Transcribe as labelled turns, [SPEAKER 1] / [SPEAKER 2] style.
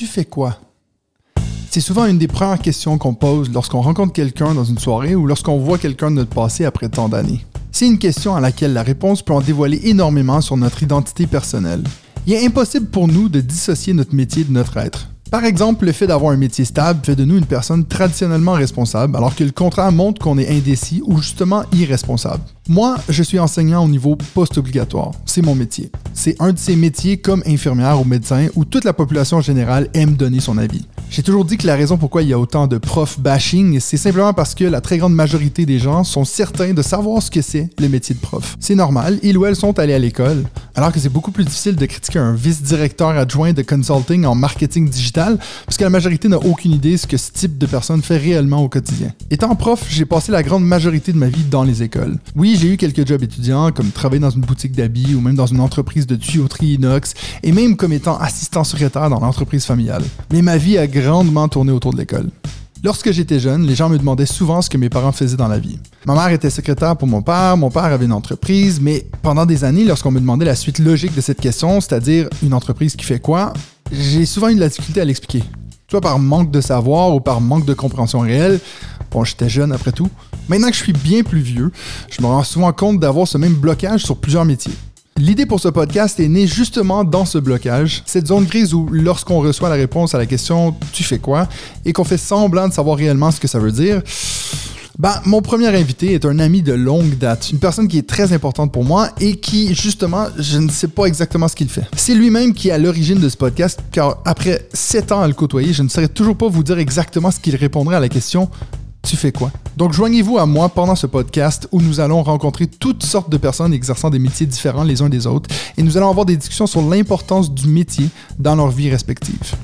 [SPEAKER 1] Tu fais quoi? C'est souvent une des premières questions qu'on pose lorsqu'on rencontre quelqu'un dans une soirée ou lorsqu'on voit quelqu'un de notre passé après tant d'années. C'est une question à laquelle la réponse peut en dévoiler énormément sur notre identité personnelle. Il est impossible pour nous de dissocier notre métier de notre être. Par exemple, le fait d'avoir un métier stable fait de nous une personne traditionnellement responsable, alors que le contraire montre qu'on est indécis ou justement irresponsable. Moi, je suis enseignant au niveau post-obligatoire. C'est mon métier. C'est un de ces métiers comme infirmière ou médecin où toute la population générale aime donner son avis. J'ai toujours dit que la raison pourquoi il y a autant de prof bashing, c'est simplement parce que la très grande majorité des gens sont certains de savoir ce que c'est le métier de prof. C'est normal, ils ou elles sont allés à l'école, alors que c'est beaucoup plus difficile de critiquer un vice-directeur adjoint de consulting en marketing digital, parce que la majorité n'a aucune idée ce que ce type de personne fait réellement au quotidien. Étant prof, j'ai passé la grande majorité de ma vie dans les écoles. Oui, j'ai eu quelques jobs étudiants, comme travailler dans une boutique d'habits ou même dans une entreprise de tuyauterie inox, et même comme étant assistant secrétaire dans l'entreprise familiale. Mais ma vie a grandement tourné autour de l'école. Lorsque j'étais jeune, les gens me demandaient souvent ce que mes parents faisaient dans la vie. Ma mère était secrétaire pour mon père, mon père avait une entreprise, mais pendant des années, lorsqu'on me demandait la suite logique de cette question, c'est-à-dire une entreprise qui fait quoi, j'ai souvent eu de la difficulté à l'expliquer. Soit par manque de savoir ou par manque de compréhension réelle. Bon, j'étais jeune après tout. Maintenant que je suis bien plus vieux, je me rends souvent compte d'avoir ce même blocage sur plusieurs métiers. L'idée pour ce podcast est née justement dans ce blocage, cette zone grise où lorsqu'on reçoit la réponse à la question tu fais quoi et qu'on fait semblant de savoir réellement ce que ça veut dire, ben, mon premier invité est un ami de longue date, une personne qui est très importante pour moi et qui, justement, je ne sais pas exactement ce qu'il fait. C'est lui-même qui est à l'origine de ce podcast, car après sept ans à le côtoyer, je ne saurais toujours pas vous dire exactement ce qu'il répondrait à la question tu fais quoi? Donc joignez-vous à moi pendant ce podcast où nous allons rencontrer toutes sortes de personnes exerçant des métiers différents les uns des autres et nous allons avoir des discussions sur l'importance du métier dans leur vie respective.